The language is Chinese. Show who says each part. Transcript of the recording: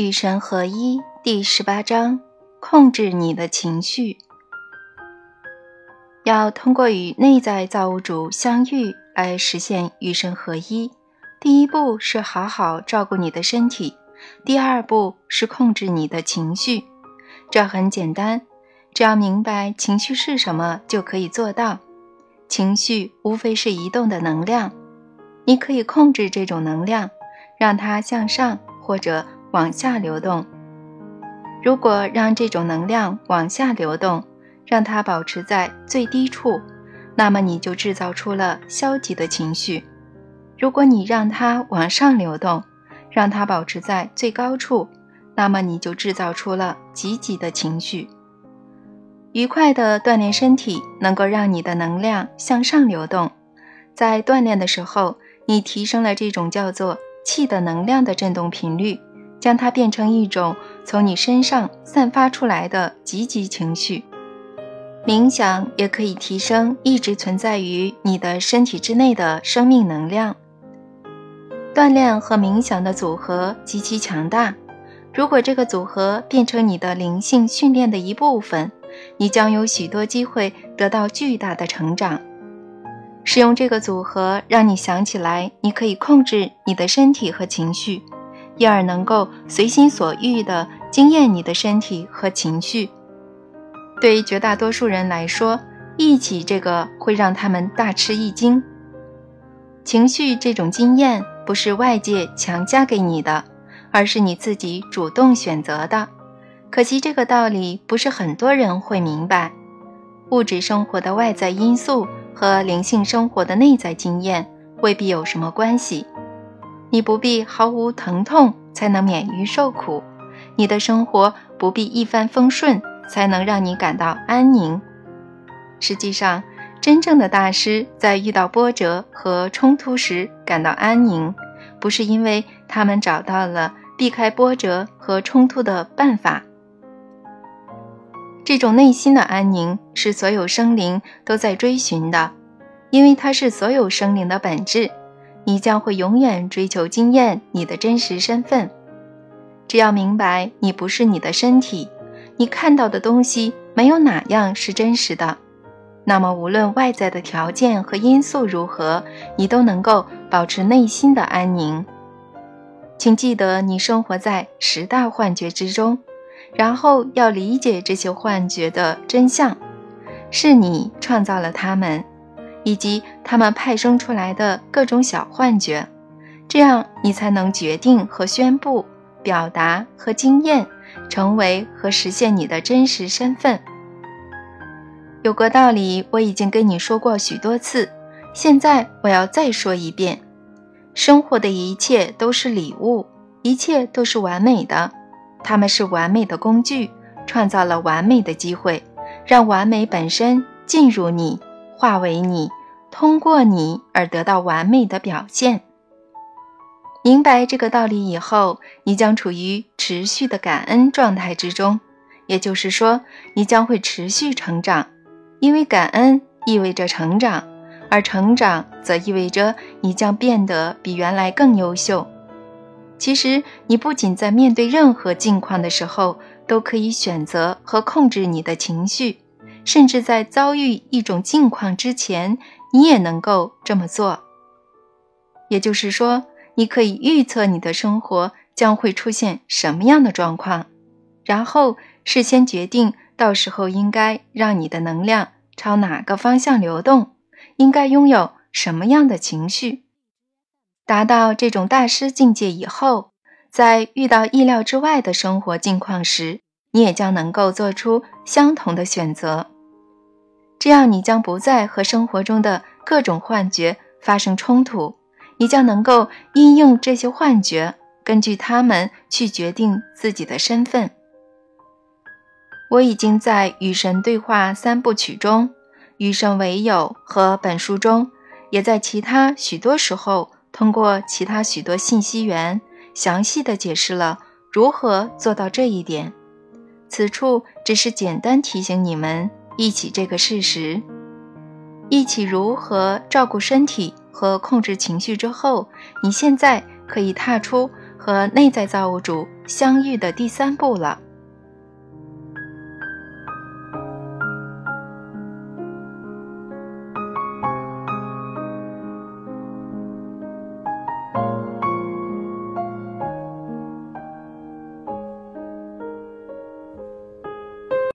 Speaker 1: 与神合一第十八章：控制你的情绪。要通过与内在造物主相遇来实现与神合一。第一步是好好照顾你的身体，第二步是控制你的情绪。这很简单，只要明白情绪是什么，就可以做到。情绪无非是移动的能量，你可以控制这种能量，让它向上或者。往下流动。如果让这种能量往下流动，让它保持在最低处，那么你就制造出了消极的情绪；如果你让它往上流动，让它保持在最高处，那么你就制造出了积极的情绪。愉快的锻炼身体能够让你的能量向上流动。在锻炼的时候，你提升了这种叫做气的能量的振动频率。将它变成一种从你身上散发出来的积极情绪。冥想也可以提升一直存在于你的身体之内的生命能量。锻炼和冥想的组合极其强大。如果这个组合变成你的灵性训练的一部分，你将有许多机会得到巨大的成长。使用这个组合，让你想起来你可以控制你的身体和情绪。因而能够随心所欲地惊艳你的身体和情绪。对于绝大多数人来说，一起这个会让他们大吃一惊。情绪这种经验不是外界强加给你的，而是你自己主动选择的。可惜这个道理不是很多人会明白。物质生活的外在因素和灵性生活的内在经验未必有什么关系。你不必毫无疼痛才能免于受苦，你的生活不必一帆风顺才能让你感到安宁。实际上，真正的大师在遇到波折和冲突时感到安宁，不是因为他们找到了避开波折和冲突的办法。这种内心的安宁是所有生灵都在追寻的，因为它是所有生灵的本质。你将会永远追求经验你的真实身份。只要明白你不是你的身体，你看到的东西没有哪样是真实的，那么无论外在的条件和因素如何，你都能够保持内心的安宁。请记得，你生活在十大幻觉之中，然后要理解这些幻觉的真相，是你创造了它们。以及他们派生出来的各种小幻觉，这样你才能决定和宣布、表达和经验，成为和实现你的真实身份。有个道理我已经跟你说过许多次，现在我要再说一遍：生活的一切都是礼物，一切都是完美的，他们是完美的工具，创造了完美的机会，让完美本身进入你。化为你，通过你而得到完美的表现。明白这个道理以后，你将处于持续的感恩状态之中，也就是说，你将会持续成长，因为感恩意味着成长，而成长则意味着你将变得比原来更优秀。其实，你不仅在面对任何境况的时候都可以选择和控制你的情绪。甚至在遭遇一种境况之前，你也能够这么做。也就是说，你可以预测你的生活将会出现什么样的状况，然后事先决定到时候应该让你的能量朝哪个方向流动，应该拥有什么样的情绪。达到这种大师境界以后，在遇到意料之外的生活境况时，你也将能够做出相同的选择，这样你将不再和生活中的各种幻觉发生冲突，你将能够应用这些幻觉，根据它们去决定自己的身份。我已经在《与神对话》三部曲中，《与神为友》和本书中，也在其他许多时候，通过其他许多信息源，详细的解释了如何做到这一点。此处只是简单提醒你们一起这个事实，一起如何照顾身体和控制情绪之后，你现在可以踏出和内在造物主相遇的第三步了。